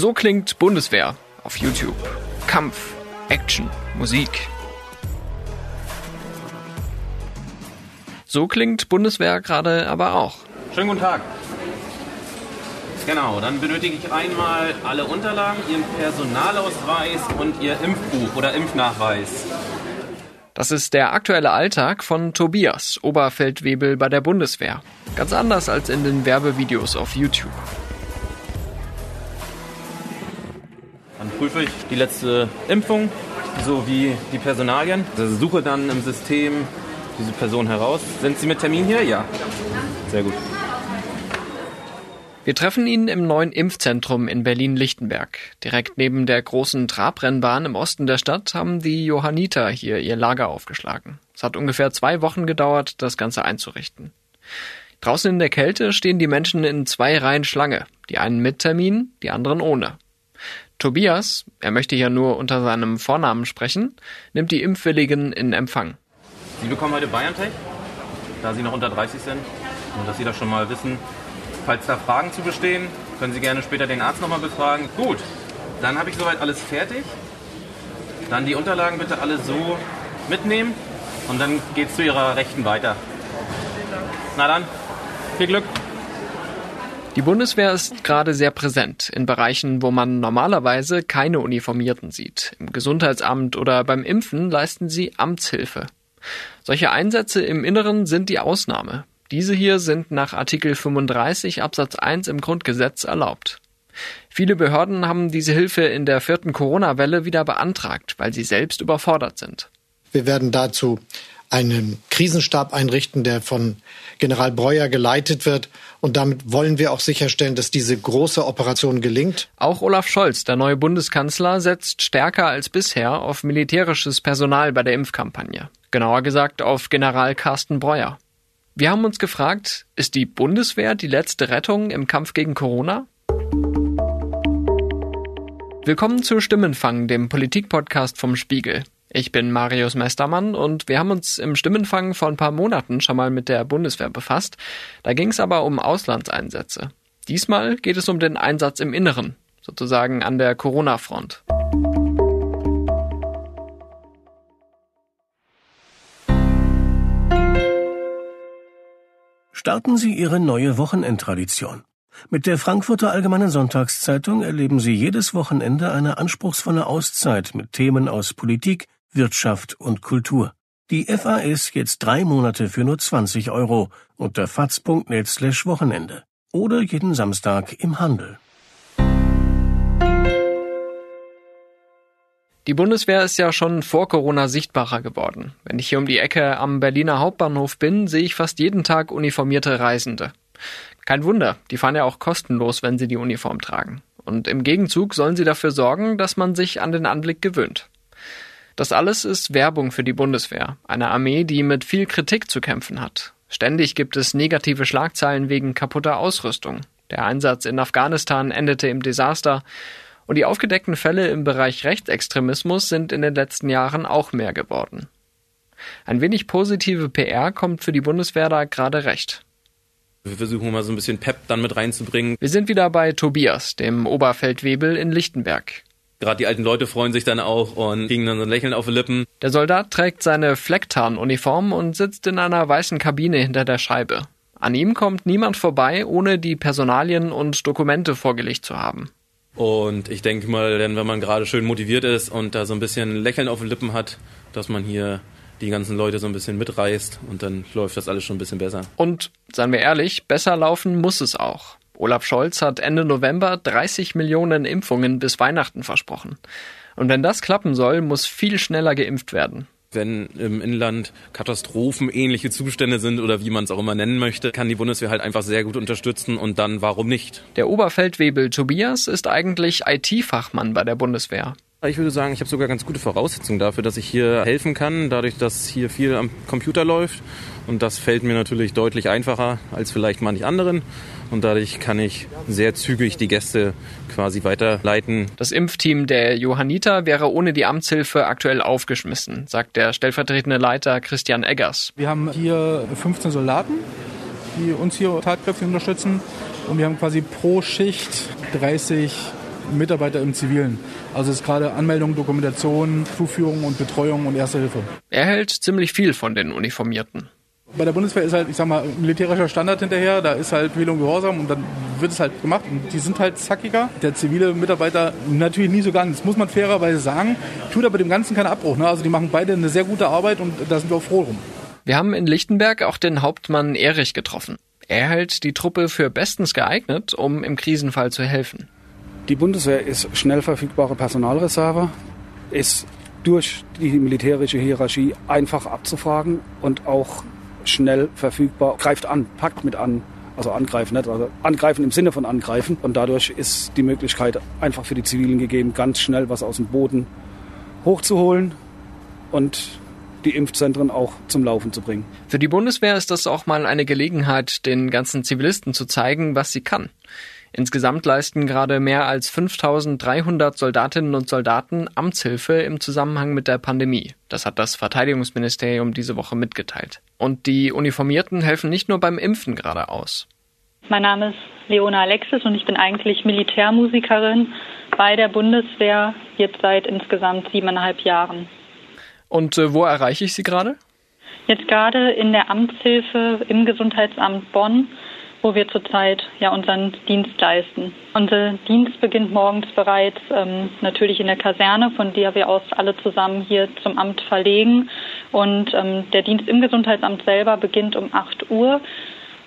So klingt Bundeswehr auf YouTube. Kampf, Action, Musik. So klingt Bundeswehr gerade aber auch. Schönen guten Tag. Genau, dann benötige ich einmal alle Unterlagen, Ihren Personalausweis und Ihr Impfbuch oder Impfnachweis. Das ist der aktuelle Alltag von Tobias, Oberfeldwebel bei der Bundeswehr. Ganz anders als in den Werbevideos auf YouTube. Prüfe ich die letzte Impfung sowie die Personalien. Also suche dann im System diese Person heraus. Sind Sie mit Termin hier? Ja. Sehr gut. Wir treffen ihn im neuen Impfzentrum in Berlin-Lichtenberg. Direkt neben der großen Trabrennbahn im Osten der Stadt haben die Johanniter hier ihr Lager aufgeschlagen. Es hat ungefähr zwei Wochen gedauert, das Ganze einzurichten. Draußen in der Kälte stehen die Menschen in zwei Reihen Schlange. Die einen mit Termin, die anderen ohne. Tobias, er möchte hier nur unter seinem Vornamen sprechen, nimmt die Impfwilligen in Empfang. Sie bekommen heute BioNTech, da Sie noch unter 30 sind und dass Sie das schon mal wissen. Falls da Fragen zu bestehen, können Sie gerne später den Arzt nochmal befragen. Gut, dann habe ich soweit alles fertig. Dann die Unterlagen bitte alle so mitnehmen und dann geht es zu Ihrer Rechten weiter. Na dann, viel Glück. Die Bundeswehr ist gerade sehr präsent in Bereichen, wo man normalerweise keine Uniformierten sieht. Im Gesundheitsamt oder beim Impfen leisten sie Amtshilfe. Solche Einsätze im Inneren sind die Ausnahme. Diese hier sind nach Artikel 35 Absatz 1 im Grundgesetz erlaubt. Viele Behörden haben diese Hilfe in der vierten Corona-Welle wieder beantragt, weil sie selbst überfordert sind. Wir werden dazu einen Krisenstab einrichten, der von General Breuer geleitet wird. Und damit wollen wir auch sicherstellen, dass diese große Operation gelingt. Auch Olaf Scholz, der neue Bundeskanzler, setzt stärker als bisher auf militärisches Personal bei der Impfkampagne. Genauer gesagt auf General Carsten Breuer. Wir haben uns gefragt, ist die Bundeswehr die letzte Rettung im Kampf gegen Corona? Willkommen zu Stimmenfang, dem Politikpodcast vom Spiegel. Ich bin Marius Mestermann und wir haben uns im Stimmenfang vor ein paar Monaten schon mal mit der Bundeswehr befasst. Da ging es aber um Auslandseinsätze. Diesmal geht es um den Einsatz im Inneren, sozusagen an der Corona-Front. Starten Sie Ihre neue Wochenendtradition. Mit der Frankfurter Allgemeinen Sonntagszeitung erleben Sie jedes Wochenende eine anspruchsvolle Auszeit mit Themen aus Politik, Wirtschaft und Kultur. Die FAS jetzt drei Monate für nur 20 Euro unter faz.net slash Wochenende oder jeden Samstag im Handel. Die Bundeswehr ist ja schon vor Corona sichtbarer geworden. Wenn ich hier um die Ecke am Berliner Hauptbahnhof bin, sehe ich fast jeden Tag uniformierte Reisende. Kein Wunder, die fahren ja auch kostenlos, wenn sie die Uniform tragen. Und im Gegenzug sollen sie dafür sorgen, dass man sich an den Anblick gewöhnt. Das alles ist Werbung für die Bundeswehr, eine Armee, die mit viel Kritik zu kämpfen hat. Ständig gibt es negative Schlagzeilen wegen kaputter Ausrüstung. Der Einsatz in Afghanistan endete im Desaster und die aufgedeckten Fälle im Bereich Rechtsextremismus sind in den letzten Jahren auch mehr geworden. Ein wenig positive PR kommt für die Bundeswehr da gerade recht. Wir versuchen mal so ein bisschen Pep dann mit reinzubringen. Wir sind wieder bei Tobias, dem Oberfeldwebel in Lichtenberg. Gerade die alten Leute freuen sich dann auch und kriegen dann so ein Lächeln auf die Lippen. Der Soldat trägt seine Flecktarnuniform und sitzt in einer weißen Kabine hinter der Scheibe. An ihm kommt niemand vorbei, ohne die Personalien und Dokumente vorgelegt zu haben. Und ich denke mal, denn wenn man gerade schön motiviert ist und da so ein bisschen Lächeln auf den Lippen hat, dass man hier die ganzen Leute so ein bisschen mitreißt und dann läuft das alles schon ein bisschen besser. Und seien wir ehrlich, besser laufen muss es auch. Olaf Scholz hat Ende November 30 Millionen Impfungen bis Weihnachten versprochen. Und wenn das klappen soll, muss viel schneller geimpft werden. Wenn im Inland katastrophenähnliche Zustände sind oder wie man es auch immer nennen möchte, kann die Bundeswehr halt einfach sehr gut unterstützen und dann warum nicht? Der Oberfeldwebel Tobias ist eigentlich IT-Fachmann bei der Bundeswehr. Ich würde sagen, ich habe sogar ganz gute Voraussetzungen dafür, dass ich hier helfen kann, dadurch, dass hier viel am Computer läuft. Und das fällt mir natürlich deutlich einfacher als vielleicht manch anderen. Und dadurch kann ich sehr zügig die Gäste quasi weiterleiten. Das Impfteam der Johanniter wäre ohne die Amtshilfe aktuell aufgeschmissen, sagt der stellvertretende Leiter Christian Eggers. Wir haben hier 15 Soldaten, die uns hier tatkräftig unterstützen. Und wir haben quasi pro Schicht 30 Mitarbeiter im Zivilen. Also es ist gerade Anmeldung, Dokumentation, Zuführung und Betreuung und Erste Hilfe. Er hält ziemlich viel von den Uniformierten. Bei der Bundeswehr ist halt, ich sag mal, militärischer Standard hinterher, da ist halt Wählung Gehorsam und dann wird es halt gemacht und die sind halt zackiger. Der zivile Mitarbeiter natürlich nie so ganz, das muss man fairerweise sagen, tut aber dem Ganzen keinen Abbruch. Ne? Also die machen beide eine sehr gute Arbeit und da sind wir auch froh drum. Wir haben in Lichtenberg auch den Hauptmann Erich getroffen. Er hält die Truppe für bestens geeignet, um im Krisenfall zu helfen. Die Bundeswehr ist schnell verfügbare Personalreserve, ist durch die militärische Hierarchie einfach abzufragen und auch schnell verfügbar, greift an, packt mit an. Also angreifen, nicht? Also angreifen im Sinne von angreifen. Und dadurch ist die Möglichkeit einfach für die Zivilen gegeben, ganz schnell was aus dem Boden hochzuholen und die Impfzentren auch zum Laufen zu bringen. Für die Bundeswehr ist das auch mal eine Gelegenheit, den ganzen Zivilisten zu zeigen, was sie kann. Insgesamt leisten gerade mehr als 5300 Soldatinnen und Soldaten Amtshilfe im Zusammenhang mit der Pandemie. Das hat das Verteidigungsministerium diese Woche mitgeteilt. Und die Uniformierten helfen nicht nur beim Impfen gerade aus. Mein Name ist Leona Alexis und ich bin eigentlich Militärmusikerin bei der Bundeswehr jetzt seit insgesamt siebeneinhalb Jahren. Und äh, wo erreiche ich Sie gerade? Jetzt gerade in der Amtshilfe im Gesundheitsamt Bonn wo wir zurzeit ja unseren Dienst leisten. Unser Dienst beginnt morgens bereits ähm, natürlich in der Kaserne, von der wir aus alle zusammen hier zum Amt verlegen. Und ähm, der Dienst im Gesundheitsamt selber beginnt um 8 Uhr.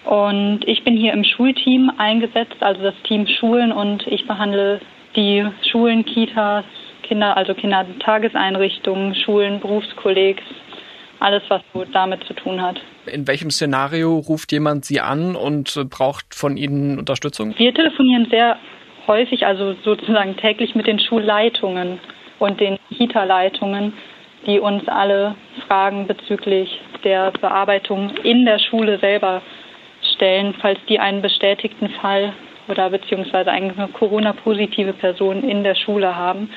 Und ich bin hier im Schulteam eingesetzt, also das Team Schulen und ich behandle die Schulen, Kitas, Kinder, also Kindertageseinrichtungen, Schulen, Berufskollegs, alles, was so damit zu tun hat. In welchem Szenario ruft jemand Sie an und braucht von Ihnen Unterstützung? Wir telefonieren sehr häufig, also sozusagen täglich mit den Schulleitungen und den Kita-Leitungen, die uns alle Fragen bezüglich der Bearbeitung in der Schule selber stellen, falls die einen bestätigten Fall oder beziehungsweise eine Corona-positive Person in der Schule haben.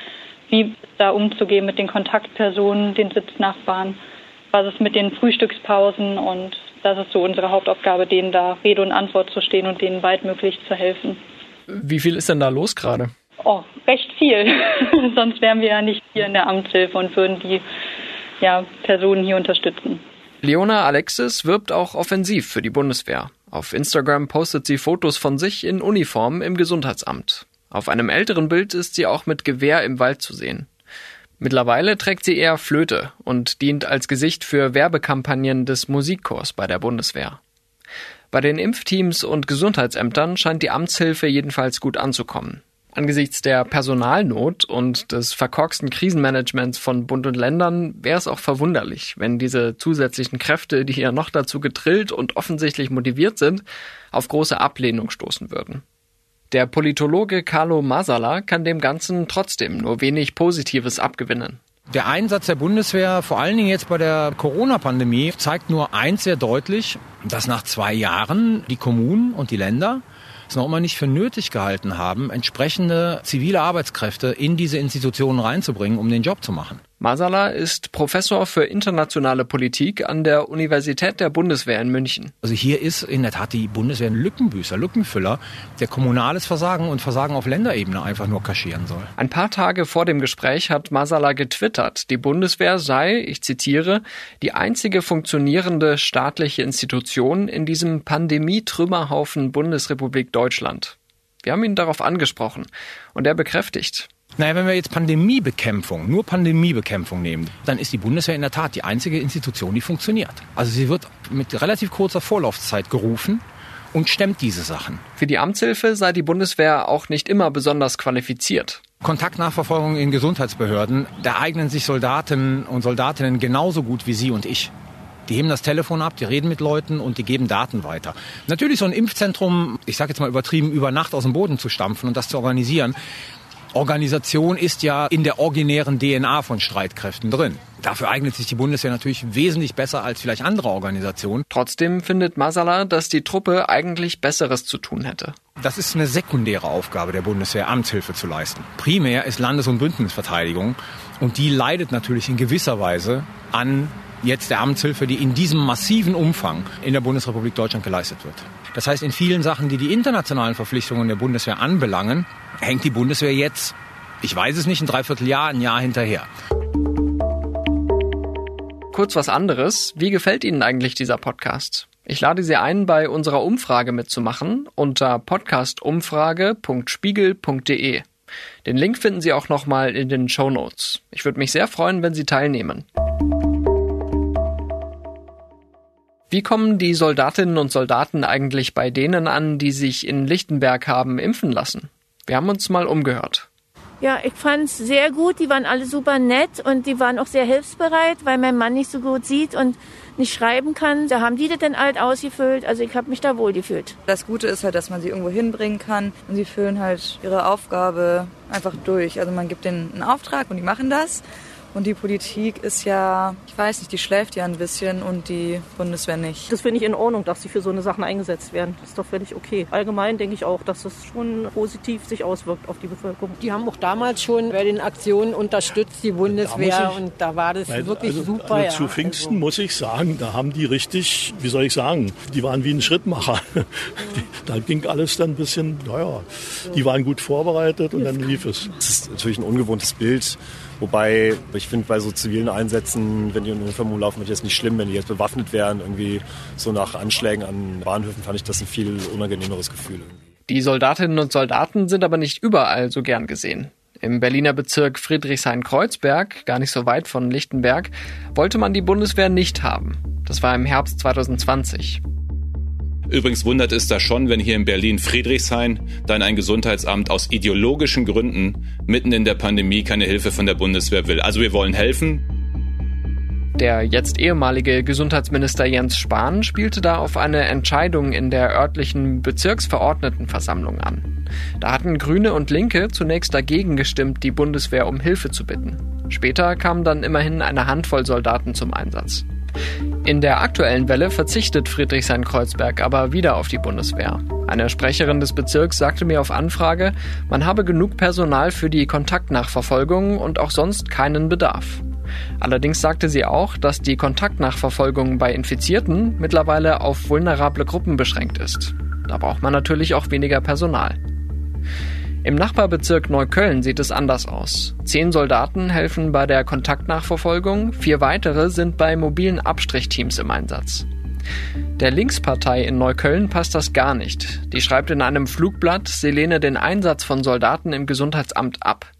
Wie da umzugehen mit den Kontaktpersonen, den Sitznachbarn was ist mit den Frühstückspausen und das ist so unsere Hauptaufgabe, denen da Rede und Antwort zu stehen und denen weitmöglich zu helfen. Wie viel ist denn da los gerade? Oh, recht viel. Sonst wären wir ja nicht hier in der Amtshilfe und würden die ja, Personen hier unterstützen. Leona Alexis wirbt auch offensiv für die Bundeswehr. Auf Instagram postet sie Fotos von sich in Uniform im Gesundheitsamt. Auf einem älteren Bild ist sie auch mit Gewehr im Wald zu sehen. Mittlerweile trägt sie eher Flöte und dient als Gesicht für Werbekampagnen des Musikchors bei der Bundeswehr. Bei den Impfteams und Gesundheitsämtern scheint die Amtshilfe jedenfalls gut anzukommen. Angesichts der Personalnot und des verkorksten Krisenmanagements von Bund und Ländern wäre es auch verwunderlich, wenn diese zusätzlichen Kräfte, die hier noch dazu getrillt und offensichtlich motiviert sind, auf große Ablehnung stoßen würden. Der Politologe Carlo Masala kann dem Ganzen trotzdem nur wenig Positives abgewinnen. Der Einsatz der Bundeswehr, vor allen Dingen jetzt bei der Corona-Pandemie, zeigt nur eins sehr deutlich, dass nach zwei Jahren die Kommunen und die Länder es noch immer nicht für nötig gehalten haben, entsprechende zivile Arbeitskräfte in diese Institutionen reinzubringen, um den Job zu machen. Masala ist Professor für internationale Politik an der Universität der Bundeswehr in München. Also hier ist in der Tat die Bundeswehr ein Lückenbüßer, Lückenfüller, der kommunales Versagen und Versagen auf Länderebene einfach nur kaschieren soll. Ein paar Tage vor dem Gespräch hat Masala getwittert, die Bundeswehr sei, ich zitiere, die einzige funktionierende staatliche Institution in diesem Pandemie-Trümmerhaufen Bundesrepublik Deutschland. Wir haben ihn darauf angesprochen und er bekräftigt, naja, wenn wir jetzt Pandemiebekämpfung, nur Pandemiebekämpfung nehmen, dann ist die Bundeswehr in der Tat die einzige Institution, die funktioniert. Also sie wird mit relativ kurzer Vorlaufzeit gerufen und stemmt diese Sachen. Für die Amtshilfe sei die Bundeswehr auch nicht immer besonders qualifiziert. Kontaktnachverfolgung in Gesundheitsbehörden, da eignen sich Soldaten und Soldatinnen genauso gut wie Sie und ich. Die heben das Telefon ab, die reden mit Leuten und die geben Daten weiter. Natürlich so ein Impfzentrum, ich sage jetzt mal übertrieben, über Nacht aus dem Boden zu stampfen und das zu organisieren, Organisation ist ja in der originären DNA von Streitkräften drin. Dafür eignet sich die Bundeswehr natürlich wesentlich besser als vielleicht andere Organisationen. Trotzdem findet Masala, dass die Truppe eigentlich Besseres zu tun hätte. Das ist eine sekundäre Aufgabe der Bundeswehr, Amtshilfe zu leisten. Primär ist Landes- und Bündnisverteidigung und die leidet natürlich in gewisser Weise an jetzt der Amtshilfe, die in diesem massiven Umfang in der Bundesrepublik Deutschland geleistet wird. Das heißt, in vielen Sachen, die die internationalen Verpflichtungen der Bundeswehr anbelangen, hängt die Bundeswehr jetzt, ich weiß es nicht, ein Dreivierteljahr, ein Jahr hinterher. Kurz was anderes. Wie gefällt Ihnen eigentlich dieser Podcast? Ich lade Sie ein, bei unserer Umfrage mitzumachen unter podcastumfrage.spiegel.de. Den Link finden Sie auch nochmal in den Show Notes. Ich würde mich sehr freuen, wenn Sie teilnehmen. Wie kommen die Soldatinnen und Soldaten eigentlich bei denen an, die sich in Lichtenberg haben impfen lassen? Wir haben uns mal umgehört. Ja, ich fand's sehr gut. Die waren alle super nett und die waren auch sehr hilfsbereit, weil mein Mann nicht so gut sieht und nicht schreiben kann. Da haben die das dann alt ausgefüllt. Also ich habe mich da wohl gefühlt. Das Gute ist halt, dass man sie irgendwo hinbringen kann und sie füllen halt ihre Aufgabe einfach durch. Also man gibt denen einen Auftrag und die machen das. Und die Politik ist ja, ich weiß nicht, die schläft ja ein bisschen und die Bundeswehr nicht. Das finde ich in Ordnung, dass sie für so eine Sachen eingesetzt werden. Das ist doch völlig okay. Allgemein denke ich auch, dass das schon positiv sich auswirkt auf die Bevölkerung. Die haben auch damals schon bei den Aktionen unterstützt, die Bundeswehr. Da ich, und da war das weil, wirklich also, super. Also zu Pfingsten also. muss ich sagen, da haben die richtig, wie soll ich sagen, die waren wie ein Schrittmacher. Mhm. da ging alles dann ein bisschen, naja, die waren gut vorbereitet und dann lief es. Das ist natürlich ein ungewohntes Bild Wobei, ich finde, bei so zivilen Einsätzen, wenn die in Uniform rumlaufen, wird jetzt nicht schlimm, wenn die jetzt bewaffnet wären. Irgendwie so nach Anschlägen an Bahnhöfen fand ich das ein viel unangenehmeres Gefühl. Die Soldatinnen und Soldaten sind aber nicht überall so gern gesehen. Im Berliner Bezirk Friedrichshain-Kreuzberg, gar nicht so weit von Lichtenberg, wollte man die Bundeswehr nicht haben. Das war im Herbst 2020. Übrigens wundert es da schon, wenn hier in Berlin Friedrichshain dann ein Gesundheitsamt aus ideologischen Gründen mitten in der Pandemie keine Hilfe von der Bundeswehr will. Also wir wollen helfen. Der jetzt ehemalige Gesundheitsminister Jens Spahn spielte da auf eine Entscheidung in der örtlichen Bezirksverordnetenversammlung an. Da hatten Grüne und Linke zunächst dagegen gestimmt, die Bundeswehr um Hilfe zu bitten. Später kamen dann immerhin eine Handvoll Soldaten zum Einsatz. In der aktuellen Welle verzichtet Friedrichshain-Kreuzberg aber wieder auf die Bundeswehr. Eine Sprecherin des Bezirks sagte mir auf Anfrage, man habe genug Personal für die Kontaktnachverfolgung und auch sonst keinen Bedarf. Allerdings sagte sie auch, dass die Kontaktnachverfolgung bei Infizierten mittlerweile auf vulnerable Gruppen beschränkt ist. Da braucht man natürlich auch weniger Personal. Im Nachbarbezirk Neukölln sieht es anders aus. Zehn Soldaten helfen bei der Kontaktnachverfolgung, vier weitere sind bei mobilen Abstrichteams im Einsatz. Der Linkspartei in Neukölln passt das gar nicht. Die schreibt in einem Flugblatt, sie lehne den Einsatz von Soldaten im Gesundheitsamt ab.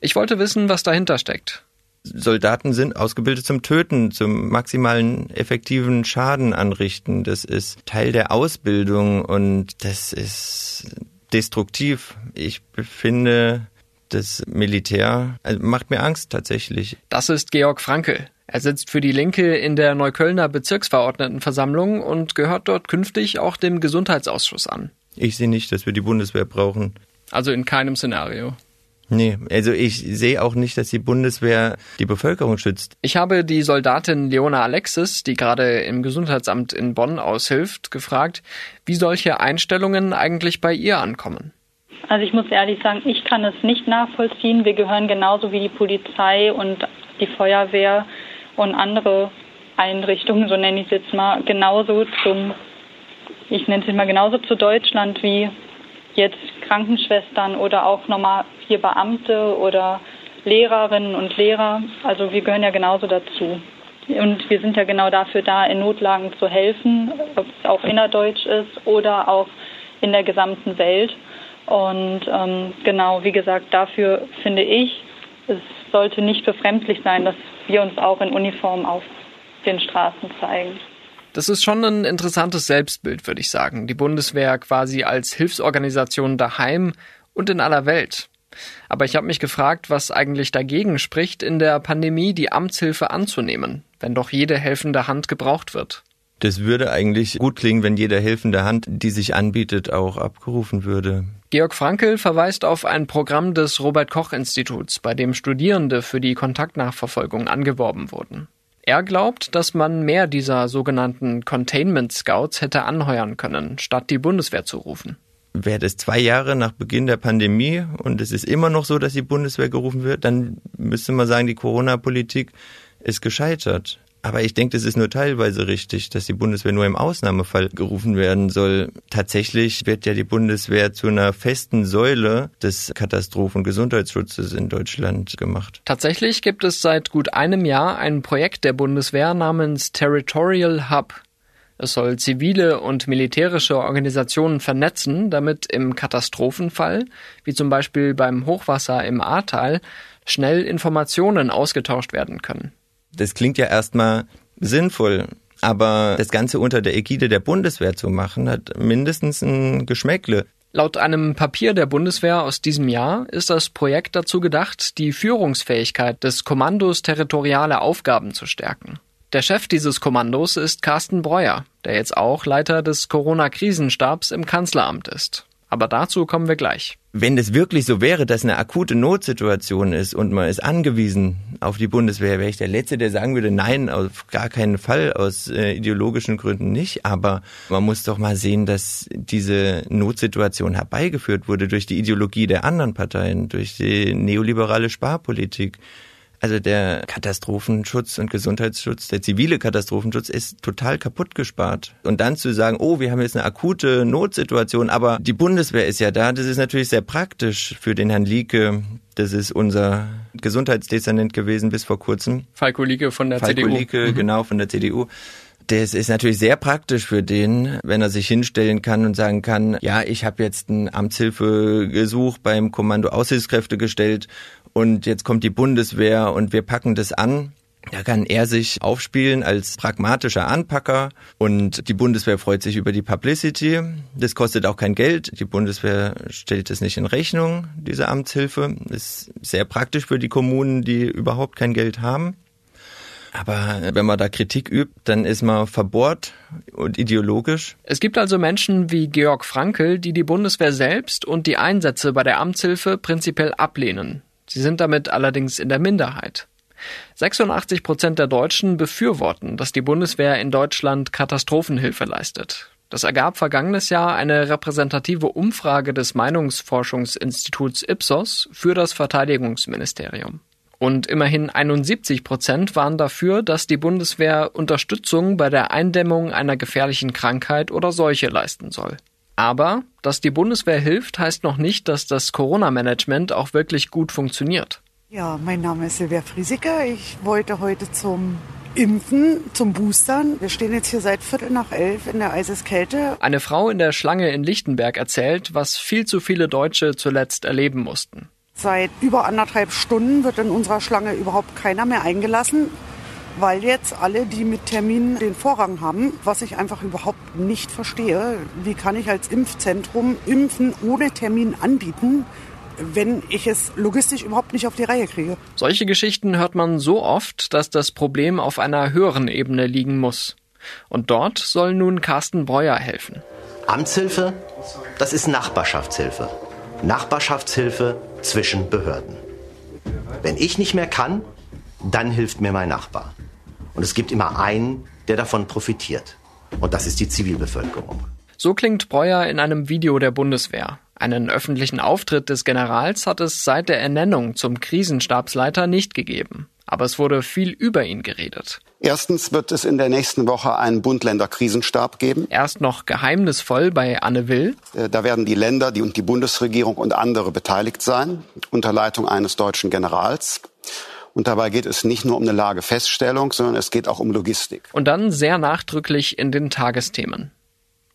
Ich wollte wissen, was dahinter steckt. Soldaten sind ausgebildet zum Töten, zum maximalen effektiven Schaden anrichten. Das ist Teil der Ausbildung und das ist destruktiv. Ich finde, das Militär also macht mir Angst tatsächlich. Das ist Georg Franke. Er sitzt für die Linke in der Neuköllner Bezirksverordnetenversammlung und gehört dort künftig auch dem Gesundheitsausschuss an. Ich sehe nicht, dass wir die Bundeswehr brauchen. Also in keinem Szenario. Nee, also ich sehe auch nicht, dass die Bundeswehr die Bevölkerung schützt. Ich habe die Soldatin Leona Alexis, die gerade im Gesundheitsamt in Bonn aushilft, gefragt, wie solche Einstellungen eigentlich bei ihr ankommen. Also ich muss ehrlich sagen, ich kann es nicht nachvollziehen. Wir gehören genauso wie die Polizei und die Feuerwehr und andere Einrichtungen, so nenne ich es jetzt mal, genauso zum, ich nenne es jetzt mal genauso zu Deutschland wie jetzt Krankenschwestern oder auch nochmal hier Beamte oder Lehrerinnen und Lehrer. Also wir gehören ja genauso dazu. Und wir sind ja genau dafür da, in Notlagen zu helfen, ob es auch innerdeutsch ist oder auch in der gesamten Welt. Und ähm, genau, wie gesagt, dafür finde ich, es sollte nicht befremdlich sein, dass wir uns auch in Uniform auf den Straßen zeigen. Das ist schon ein interessantes Selbstbild, würde ich sagen. Die Bundeswehr quasi als Hilfsorganisation daheim und in aller Welt. Aber ich habe mich gefragt, was eigentlich dagegen spricht, in der Pandemie die Amtshilfe anzunehmen, wenn doch jede helfende Hand gebraucht wird. Das würde eigentlich gut klingen, wenn jede helfende Hand, die sich anbietet, auch abgerufen würde. Georg Frankel verweist auf ein Programm des Robert Koch Instituts, bei dem Studierende für die Kontaktnachverfolgung angeworben wurden. Er glaubt, dass man mehr dieser sogenannten Containment Scouts hätte anheuern können, statt die Bundeswehr zu rufen. Wäre das zwei Jahre nach Beginn der Pandemie und es ist immer noch so, dass die Bundeswehr gerufen wird, dann müsste man sagen, die Corona-Politik ist gescheitert. Aber ich denke, das ist nur teilweise richtig, dass die Bundeswehr nur im Ausnahmefall gerufen werden soll. Tatsächlich wird ja die Bundeswehr zu einer festen Säule des Katastrophengesundheitsschutzes in Deutschland gemacht. Tatsächlich gibt es seit gut einem Jahr ein Projekt der Bundeswehr namens Territorial Hub. Es soll zivile und militärische Organisationen vernetzen, damit im Katastrophenfall, wie zum Beispiel beim Hochwasser im Ahrtal, schnell Informationen ausgetauscht werden können. Das klingt ja erstmal sinnvoll, aber das Ganze unter der Ägide der Bundeswehr zu machen, hat mindestens ein Geschmäckle. Laut einem Papier der Bundeswehr aus diesem Jahr ist das Projekt dazu gedacht, die Führungsfähigkeit des Kommandos territoriale Aufgaben zu stärken. Der Chef dieses Kommandos ist Carsten Breuer, der jetzt auch Leiter des Corona-Krisenstabs im Kanzleramt ist. Aber dazu kommen wir gleich. Wenn es wirklich so wäre, dass eine akute Notsituation ist und man ist angewiesen auf die Bundeswehr, wäre ich der Letzte, der sagen würde, nein, auf gar keinen Fall, aus äh, ideologischen Gründen nicht. Aber man muss doch mal sehen, dass diese Notsituation herbeigeführt wurde durch die Ideologie der anderen Parteien, durch die neoliberale Sparpolitik. Also der Katastrophenschutz und Gesundheitsschutz, der zivile Katastrophenschutz ist total kaputt gespart. Und dann zu sagen, oh, wir haben jetzt eine akute Notsituation, aber die Bundeswehr ist ja da, das ist natürlich sehr praktisch für den Herrn Lieke. Das ist unser Gesundheitsdezernent gewesen bis vor kurzem. Falko Lieke von der Falko CDU. Lieke, mhm. genau, von der CDU. Das ist natürlich sehr praktisch für den, wenn er sich hinstellen kann und sagen kann, ja, ich habe jetzt ein Amtshilfegesuch beim Kommando Aushilfskräfte gestellt und jetzt kommt die Bundeswehr und wir packen das an. Da kann er sich aufspielen als pragmatischer Anpacker und die Bundeswehr freut sich über die Publicity. Das kostet auch kein Geld. Die Bundeswehr stellt es nicht in Rechnung, diese Amtshilfe. ist sehr praktisch für die Kommunen, die überhaupt kein Geld haben. Aber wenn man da Kritik übt, dann ist man verbohrt und ideologisch. Es gibt also Menschen wie Georg Frankel, die die Bundeswehr selbst und die Einsätze bei der Amtshilfe prinzipiell ablehnen. Sie sind damit allerdings in der Minderheit. 86 Prozent der Deutschen befürworten, dass die Bundeswehr in Deutschland Katastrophenhilfe leistet. Das ergab vergangenes Jahr eine repräsentative Umfrage des Meinungsforschungsinstituts Ipsos für das Verteidigungsministerium. Und immerhin 71 Prozent waren dafür, dass die Bundeswehr Unterstützung bei der Eindämmung einer gefährlichen Krankheit oder Seuche leisten soll. Aber, dass die Bundeswehr hilft, heißt noch nicht, dass das Corona-Management auch wirklich gut funktioniert. Ja, mein Name ist Silvia Friesiker. Ich wollte heute zum Impfen, zum Boostern. Wir stehen jetzt hier seit Viertel nach elf in der Eiseskälte. Eine Frau in der Schlange in Lichtenberg erzählt, was viel zu viele Deutsche zuletzt erleben mussten. Seit über anderthalb Stunden wird in unserer Schlange überhaupt keiner mehr eingelassen weil jetzt alle, die mit Terminen den Vorrang haben, was ich einfach überhaupt nicht verstehe. Wie kann ich als Impfzentrum Impfen ohne Termin anbieten? wenn ich es logistisch überhaupt nicht auf die Reihe kriege. Solche Geschichten hört man so oft, dass das Problem auf einer höheren Ebene liegen muss. Und dort soll nun Carsten Breuer helfen. Amtshilfe, das ist Nachbarschaftshilfe. Nachbarschaftshilfe zwischen Behörden. Wenn ich nicht mehr kann, dann hilft mir mein Nachbar. Und es gibt immer einen, der davon profitiert. Und das ist die Zivilbevölkerung. So klingt Breuer in einem Video der Bundeswehr. Einen öffentlichen Auftritt des Generals hat es seit der Ernennung zum Krisenstabsleiter nicht gegeben. Aber es wurde viel über ihn geredet. Erstens wird es in der nächsten Woche einen Bund-Länder-Krisenstab geben. Erst noch geheimnisvoll bei Anne Will. Äh, da werden die Länder die und die Bundesregierung und andere beteiligt sein, unter Leitung eines deutschen Generals. Und dabei geht es nicht nur um eine Lagefeststellung, sondern es geht auch um Logistik. Und dann sehr nachdrücklich in den Tagesthemen.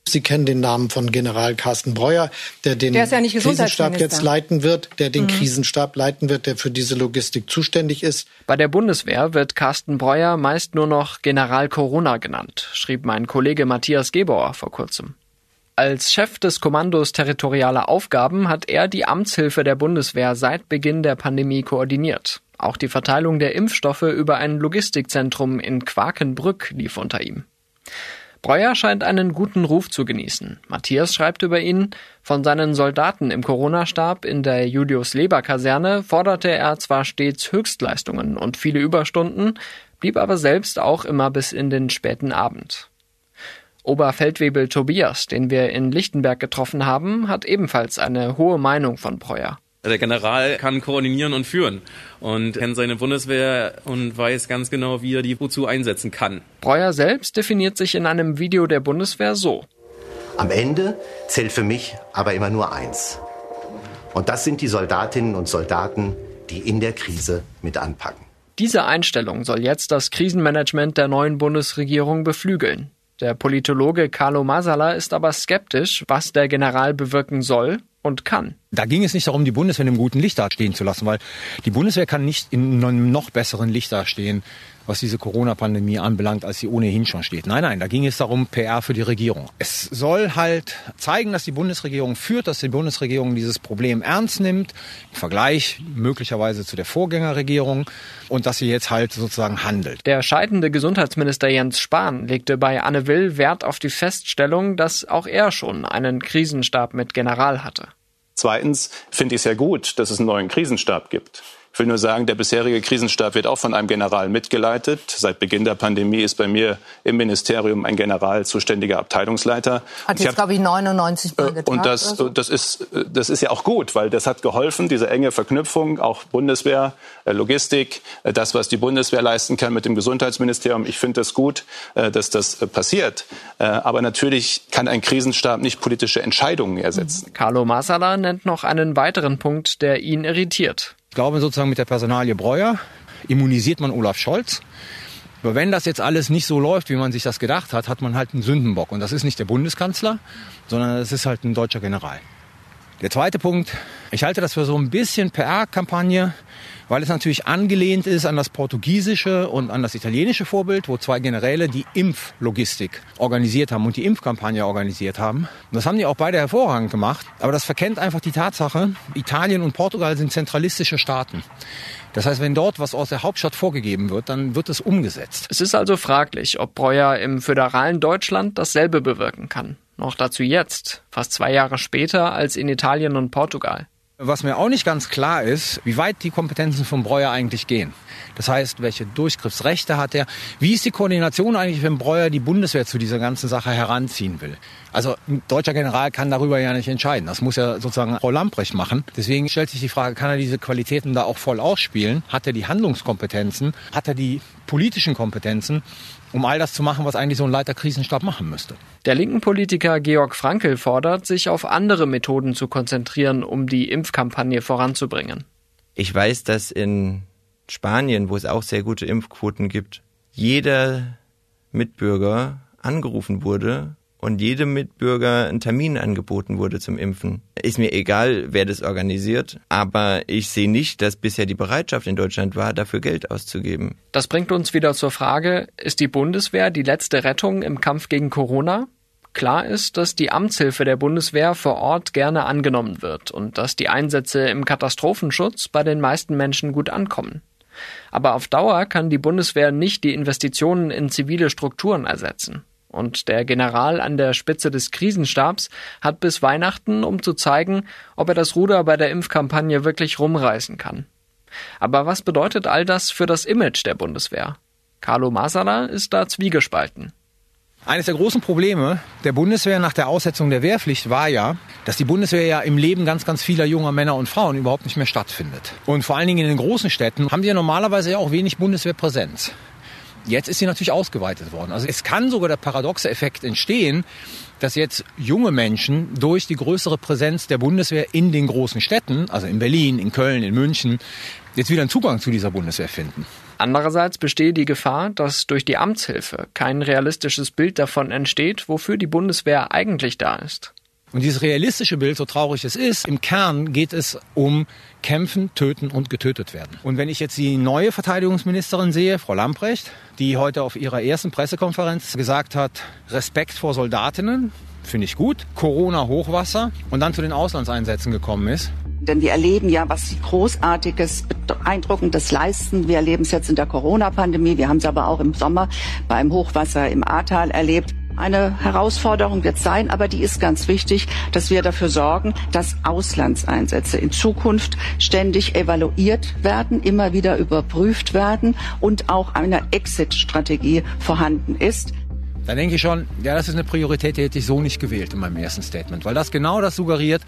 Sie kennen den Namen von General Carsten Breuer, der den der ja Krisenstab jetzt leiten wird, der den mhm. Krisenstab leiten wird, der für diese Logistik zuständig ist. Bei der Bundeswehr wird Carsten Breuer meist nur noch General Corona genannt, schrieb mein Kollege Matthias Gebauer vor kurzem. Als Chef des Kommandos Territoriale Aufgaben hat er die Amtshilfe der Bundeswehr seit Beginn der Pandemie koordiniert. Auch die Verteilung der Impfstoffe über ein Logistikzentrum in Quakenbrück lief unter ihm. Breuer scheint einen guten Ruf zu genießen. Matthias schreibt über ihn, von seinen Soldaten im Corona-Stab in der Julius-Leber-Kaserne forderte er zwar stets Höchstleistungen und viele Überstunden, blieb aber selbst auch immer bis in den späten Abend. Oberfeldwebel Tobias, den wir in Lichtenberg getroffen haben, hat ebenfalls eine hohe Meinung von Breuer. Der General kann koordinieren und führen und kennt seine Bundeswehr und weiß ganz genau, wie er die wozu einsetzen kann. Breuer selbst definiert sich in einem Video der Bundeswehr so. Am Ende zählt für mich aber immer nur eins. Und das sind die Soldatinnen und Soldaten, die in der Krise mit anpacken. Diese Einstellung soll jetzt das Krisenmanagement der neuen Bundesregierung beflügeln. Der Politologe Carlo Masala ist aber skeptisch, was der General bewirken soll und kann. Da ging es nicht darum, die Bundeswehr in einem guten Licht dastehen zu lassen, weil die Bundeswehr kann nicht in einem noch besseren Licht dastehen, was diese Corona-Pandemie anbelangt, als sie ohnehin schon steht. Nein, nein, da ging es darum, PR für die Regierung. Es soll halt zeigen, dass die Bundesregierung führt, dass die Bundesregierung dieses Problem ernst nimmt, im Vergleich möglicherweise zu der Vorgängerregierung und dass sie jetzt halt sozusagen handelt. Der scheidende Gesundheitsminister Jens Spahn legte bei Anne Will Wert auf die Feststellung, dass auch er schon einen Krisenstab mit General hatte. Zweitens finde ich es sehr gut, dass es einen neuen Krisenstab gibt. Ich will nur sagen, der bisherige Krisenstab wird auch von einem General mitgeleitet. Seit Beginn der Pandemie ist bei mir im Ministerium ein General zuständiger Abteilungsleiter. Hat jetzt, glaube ich, 99 Mal getan. Und das, so? das, ist, das ist ja auch gut, weil das hat geholfen, diese enge Verknüpfung, auch Bundeswehr, äh, Logistik, äh, das, was die Bundeswehr leisten kann mit dem Gesundheitsministerium. Ich finde es das gut, äh, dass das passiert. Aber natürlich kann ein Krisenstab nicht politische Entscheidungen ersetzen. Carlo Masala nennt noch einen weiteren Punkt, der ihn irritiert. Ich glaube sozusagen mit der Personalie Breuer immunisiert man Olaf Scholz. Aber wenn das jetzt alles nicht so läuft, wie man sich das gedacht hat, hat man halt einen Sündenbock. Und das ist nicht der Bundeskanzler, sondern das ist halt ein deutscher General. Der zweite Punkt, ich halte das für so ein bisschen PR-Kampagne, weil es natürlich angelehnt ist an das portugiesische und an das italienische Vorbild, wo zwei Generäle die Impflogistik organisiert haben und die Impfkampagne organisiert haben. Und das haben die auch beide hervorragend gemacht. Aber das verkennt einfach die Tatsache, Italien und Portugal sind zentralistische Staaten. Das heißt, wenn dort was aus der Hauptstadt vorgegeben wird, dann wird es umgesetzt. Es ist also fraglich, ob Breuer im föderalen Deutschland dasselbe bewirken kann. Noch dazu jetzt, fast zwei Jahre später als in Italien und Portugal. Was mir auch nicht ganz klar ist, wie weit die Kompetenzen von Breuer eigentlich gehen. Das heißt, welche Durchgriffsrechte hat er? Wie ist die Koordination eigentlich, wenn Breuer die Bundeswehr zu dieser ganzen Sache heranziehen will? Also ein deutscher General kann darüber ja nicht entscheiden. Das muss ja sozusagen Frau Lamprecht machen. Deswegen stellt sich die Frage, kann er diese Qualitäten da auch voll ausspielen? Hat er die Handlungskompetenzen? Hat er die politischen Kompetenzen? Um all das zu machen, was eigentlich so ein Leiter Krisenstab machen müsste. Der linken Politiker Georg Frankl fordert, sich auf andere Methoden zu konzentrieren, um die Impfkampagne voranzubringen. Ich weiß, dass in Spanien, wo es auch sehr gute Impfquoten gibt, jeder Mitbürger angerufen wurde und jedem Mitbürger ein Termin angeboten wurde zum Impfen. Ist mir egal, wer das organisiert, aber ich sehe nicht, dass bisher die Bereitschaft in Deutschland war, dafür Geld auszugeben. Das bringt uns wieder zur Frage, ist die Bundeswehr die letzte Rettung im Kampf gegen Corona? Klar ist, dass die Amtshilfe der Bundeswehr vor Ort gerne angenommen wird und dass die Einsätze im Katastrophenschutz bei den meisten Menschen gut ankommen. Aber auf Dauer kann die Bundeswehr nicht die Investitionen in zivile Strukturen ersetzen. Und der General an der Spitze des Krisenstabs hat bis Weihnachten, um zu zeigen, ob er das Ruder bei der Impfkampagne wirklich rumreißen kann. Aber was bedeutet all das für das Image der Bundeswehr? Carlo Masala ist da zwiegespalten. Eines der großen Probleme der Bundeswehr nach der Aussetzung der Wehrpflicht war ja, dass die Bundeswehr ja im Leben ganz, ganz vieler junger Männer und Frauen überhaupt nicht mehr stattfindet. Und vor allen Dingen in den großen Städten haben die ja normalerweise ja auch wenig Bundeswehrpräsenz. Jetzt ist sie natürlich ausgeweitet worden. Also es kann sogar der paradoxe Effekt entstehen, dass jetzt junge Menschen durch die größere Präsenz der Bundeswehr in den großen Städten, also in Berlin, in Köln, in München, jetzt wieder einen Zugang zu dieser Bundeswehr finden. Andererseits bestehe die Gefahr, dass durch die Amtshilfe kein realistisches Bild davon entsteht, wofür die Bundeswehr eigentlich da ist. Und dieses realistische Bild, so traurig es ist, im Kern geht es um Kämpfen, Töten und getötet werden. Und wenn ich jetzt die neue Verteidigungsministerin sehe, Frau Lamprecht, die heute auf ihrer ersten Pressekonferenz gesagt hat, Respekt vor Soldatinnen, finde ich gut, Corona-Hochwasser und dann zu den Auslandseinsätzen gekommen ist. Denn wir erleben ja, was Großartiges, Beeindruckendes leisten. Wir erleben es jetzt in der Corona-Pandemie. Wir haben es aber auch im Sommer beim Hochwasser im Ahrtal erlebt. Eine Herausforderung wird sein, aber die ist ganz wichtig, dass wir dafür sorgen, dass Auslandseinsätze in Zukunft ständig evaluiert werden, immer wieder überprüft werden und auch eine Exit-Strategie vorhanden ist. Da denke ich schon, ja, das ist eine Priorität, die hätte ich so nicht gewählt in meinem ersten Statement, weil das genau das suggeriert,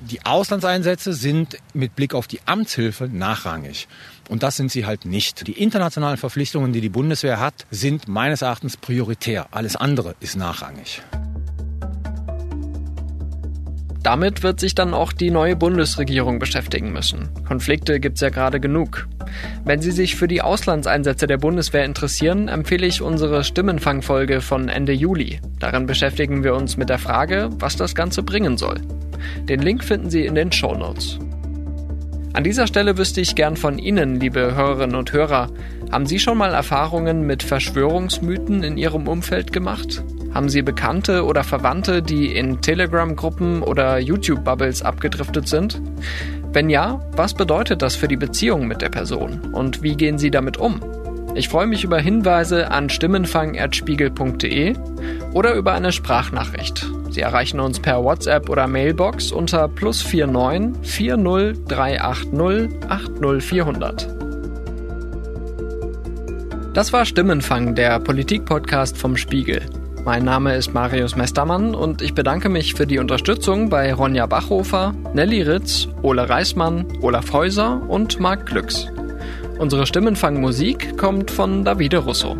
die Auslandseinsätze sind mit Blick auf die Amtshilfe nachrangig. Und das sind sie halt nicht. Die internationalen Verpflichtungen, die die Bundeswehr hat, sind meines Erachtens prioritär. Alles andere ist nachrangig. Damit wird sich dann auch die neue Bundesregierung beschäftigen müssen. Konflikte gibt's ja gerade genug. Wenn Sie sich für die Auslandseinsätze der Bundeswehr interessieren, empfehle ich unsere Stimmenfangfolge von Ende Juli. Darin beschäftigen wir uns mit der Frage, was das Ganze bringen soll. Den Link finden Sie in den Show Notes. An dieser Stelle wüsste ich gern von Ihnen, liebe Hörerinnen und Hörer, haben Sie schon mal Erfahrungen mit Verschwörungsmythen in Ihrem Umfeld gemacht? Haben Sie Bekannte oder Verwandte, die in Telegram-Gruppen oder YouTube-Bubbles abgedriftet sind? Wenn ja, was bedeutet das für die Beziehung mit der Person und wie gehen Sie damit um? Ich freue mich über Hinweise an stimmenfang.spiegel.de oder über eine Sprachnachricht. Sie erreichen uns per WhatsApp oder Mailbox unter plus 49 40 380 80400. Das war Stimmenfang, der Politik-Podcast vom Spiegel. Mein Name ist Marius Mestermann und ich bedanke mich für die Unterstützung bei Ronja Bachhofer, Nelly Ritz, Ole Reismann, Olaf Häuser und Marc Glücks. Unsere Stimmenfangmusik kommt von Davide Russo.